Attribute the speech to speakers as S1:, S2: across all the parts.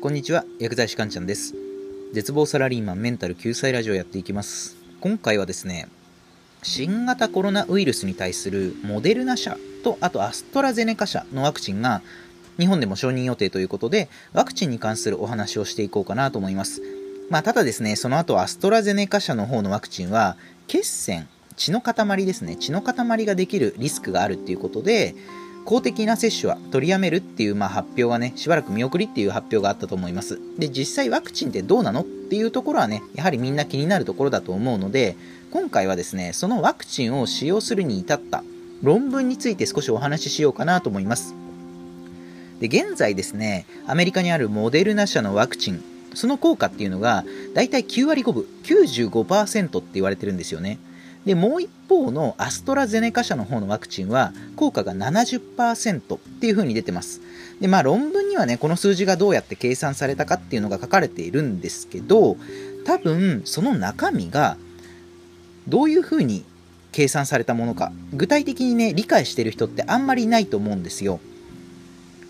S1: こんにちは、薬剤師かんちゃんです。絶望サラリーマンメンタル救済ラジオやっていきます。今回はですね、新型コロナウイルスに対するモデルナ社と、あとアストラゼネカ社のワクチンが日本でも承認予定ということで、ワクチンに関するお話をしていこうかなと思います。まあ、ただですね、その後アストラゼネカ社の方のワクチンは、血栓、血の塊ですね、血の塊ができるリスクがあるっていうことで、公的な接種は取りやめるっていうまあ発表がね、しばらく見送りっていう発表があったと思います。で、実際ワクチンってどうなのっていうところはね、やはりみんな気になるところだと思うので、今回はですね、そのワクチンを使用するに至った論文について少しお話ししようかなと思います。で、現在ですね、アメリカにあるモデルナ社のワクチン、その効果っていうのが、だいたい9割5分、95%って言われてるんですよね。でもう一方のアストラゼネカ社の方のワクチンは効果が70%っていう風に出てます。でまあ論文にはねこの数字がどうやって計算されたかっていうのが書かれているんですけど多分その中身がどういう風に計算されたものか具体的にね理解してる人ってあんまりいないと思うんですよ。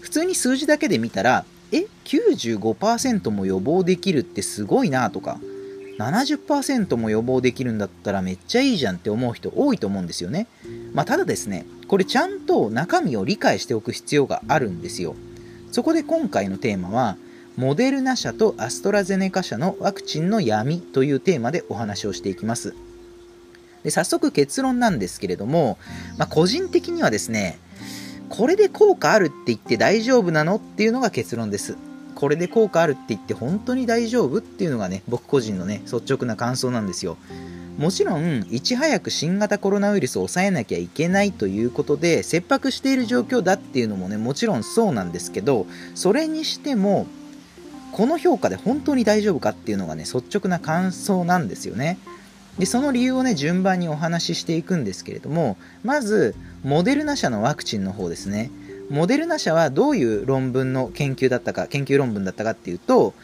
S1: 普通に数字だけで見たらえ95%も予防できるってすごいなとか70%も予防できるんだったらめっちゃいいじゃんって思う人多いと思うんですよね。まあ、ただですね、これちゃんと中身を理解しておく必要があるんですよ。そこで今回のテーマは、モデルナ社とアストラゼネカ社のワクチンの闇というテーマでお話をしていきます。で早速結論なんですけれども、まあ、個人的にはですね、これで効果あるって言って大丈夫なのっていうのが結論です。これで効果あるって言って本当に大丈夫っていうのがね僕個人のね率直な感想なんですよ。もちろんいち早く新型コロナウイルスを抑えなきゃいけないということで切迫している状況だっていうのもねもちろんそうなんですけどそれにしてもこの評価で本当に大丈夫かっていうのがね率直な感想なんですよね。でその理由をね順番にお話ししていくんですけれどもまずモデルナ社のワクチンの方ですね。モデルナ社はどういう論文の研究だったか、研究論文だったかっていうと、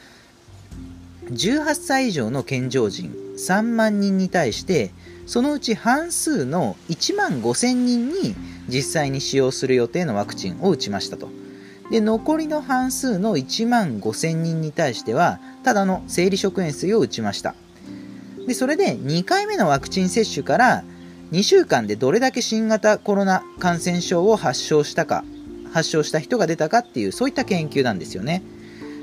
S1: 18歳以上の健常人3万人に対して、そのうち半数の1万5000人に実際に使用する予定のワクチンを打ちましたと。で、残りの半数の1万5000人に対しては、ただの生理食塩水を打ちました。で、それで2回目のワクチン接種から2週間でどれだけ新型コロナ感染症を発症したか発症した人が出たかっていうそういった研究なんですよね。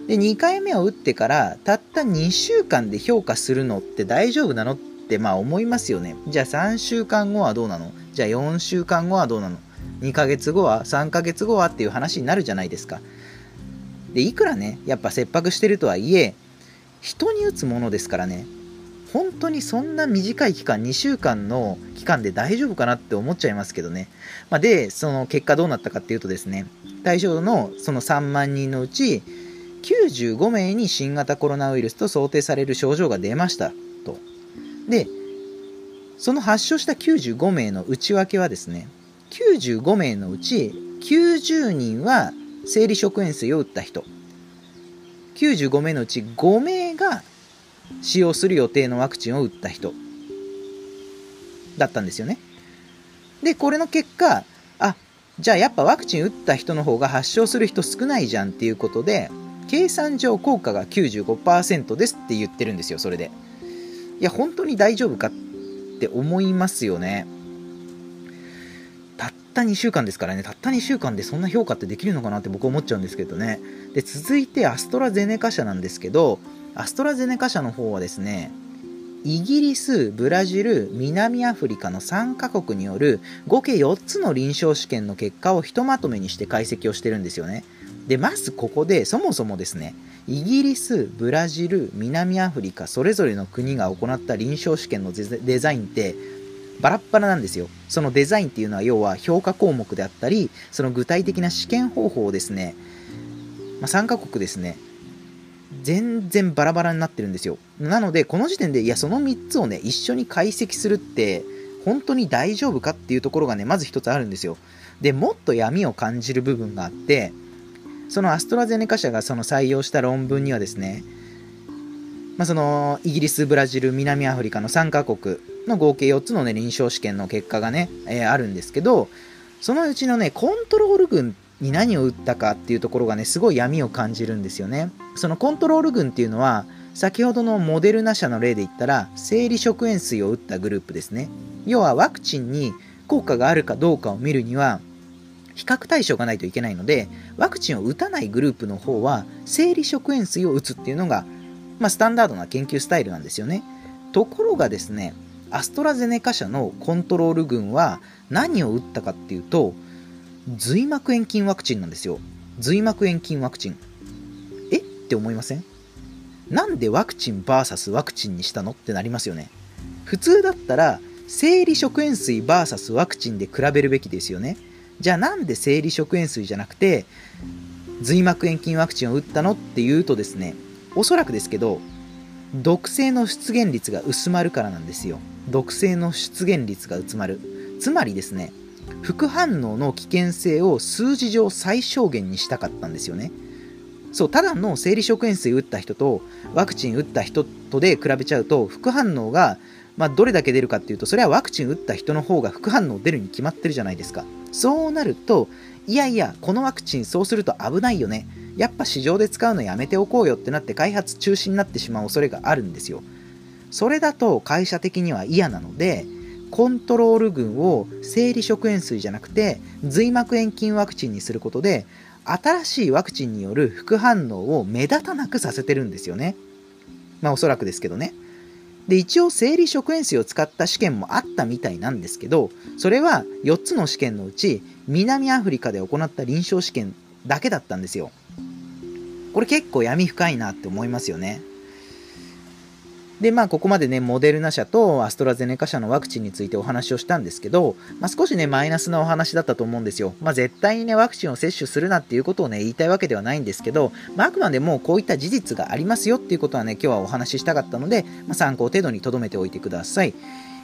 S1: で2回目を打ってからたった2週間で評価するのって大丈夫なのってまあ思いますよね。じゃあ3週間後はどうなの？じゃあ4週間後はどうなの？2ヶ月後は？3ヶ月後はっていう話になるじゃないですか。でいくらねやっぱ切迫してるとはいえ人に打つものですからね。本当にそんな短い期間、2週間の期間で大丈夫かなって思っちゃいますけどね。まあ、で、その結果どうなったかっていうとですね、対象のその3万人のうち、95名に新型コロナウイルスと想定される症状が出ましたと。で、その発症した95名の内訳はですね、95名のうち90人は生理食塩水を打った人。95名のうち5名が使用する予定のワクチンを打った人だったんですよね。で、これの結果、あ、じゃあやっぱワクチン打った人の方が発症する人少ないじゃんっていうことで、計算上効果が95%ですって言ってるんですよ、それで。いや、本当に大丈夫かって思いますよね。たった2週間ですからね、たった2週間でそんな評価ってできるのかなって僕思っちゃうんですけどね。で、続いてアストラゼネカ社なんですけど、アストラゼネカ社の方はですね、イギリス、ブラジル、南アフリカの3カ国による合計4つの臨床試験の結果をひとまとめにして解析をしてるんですよね。で、まずここでそもそもですね、イギリス、ブラジル、南アフリカ、それぞれの国が行った臨床試験のデザインってバラッバラなんですよ。そのデザインっていうのは要は評価項目であったり、その具体的な試験方法をですね、まあ、3カ国ですね、全然バラバラになってるんですよ。なので、この時点で、いや、その3つをね、一緒に解析するって、本当に大丈夫かっていうところがね、まず一つあるんですよ。で、もっと闇を感じる部分があって、そのアストラゼネカ社がその採用した論文にはですね、まあ、そのイギリス、ブラジル、南アフリカの3カ国の合計4つの、ね、臨床試験の結果がね、えー、あるんですけど、そのうちのね、コントロール群っに何を打ったかっていうところがねすごい闇を感じるんですよね。そのコントロール群っていうのは先ほどのモデルナ社の例で言ったら生理食塩水を打ったグループですね。要はワクチンに効果があるかどうかを見るには比較対象がないといけないのでワクチンを打たないグループの方は生理食塩水を打つっていうのが、まあ、スタンダードな研究スタイルなんですよね。ところがですねアストラゼネカ社のコントロール群は何を打ったかっていうと髄膜炎菌ワクチンなんですよ。髄膜炎菌ワクチン。え？って思いません？なんでワクチン VS ワクチンにしたの？ってなりますよね。普通だったら生理食塩水 VS ワクチンで比べるべきですよね。じゃあなんで生理食塩水じゃなくて髄膜炎菌ワクチンを打ったの？っていうとですねおそらくですけど毒性の出現率が薄まるからなんですよ。毒性の出現率が薄まる。つまりですね副反応の危険性を数字上最小限にしたかったんですよね。そうただの生理食塩水打った人とワクチン打った人とで比べちゃうと副反応が、まあ、どれだけ出るかっていうとそれはワクチン打った人の方が副反応出るに決まってるじゃないですか。そうなるといやいやこのワクチンそうすると危ないよね。やっぱ市場で使うのやめておこうよってなって開発中止になってしまう恐れがあるんですよ。それだと会社的には嫌なのでコントロール群を生理食塩水じゃなくて髄膜炎菌ワクチンにすることで新しいワクチンによる副反応を目立たなくさせてるんですよね。まあおそらくですけどね。で、一応生理食塩水を使った試験もあったみたいなんですけど、それは4つの試験のうち南アフリカで行った臨床試験だけだったんですよ。これ結構闇深いなって思いますよね。で、まあ、ここまでね、モデルナ社とアストラゼネカ社のワクチンについてお話をしたんですけど、まあ、少しね、マイナスなお話だったと思うんですよ。まあ、絶対にね、ワクチンを接種するなっていうことをね、言いたいわけではないんですけど、まあ、あくまでもこういった事実がありますよっていうことはね、今日はお話ししたかったので、まあ、参考程度に留めておいてください。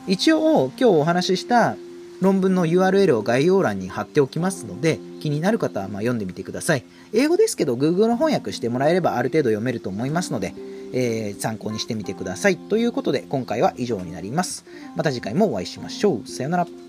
S1: 一応、今日お話しした論文の URL を概要欄に貼っておきますので、気になる方はま読んでみてください。英語ですけど、Google の翻訳してもらえればある程度読めると思いますので、えー、参考にしてみてください。ということで、今回は以上になります。また次回もお会いしましょう。さよなら。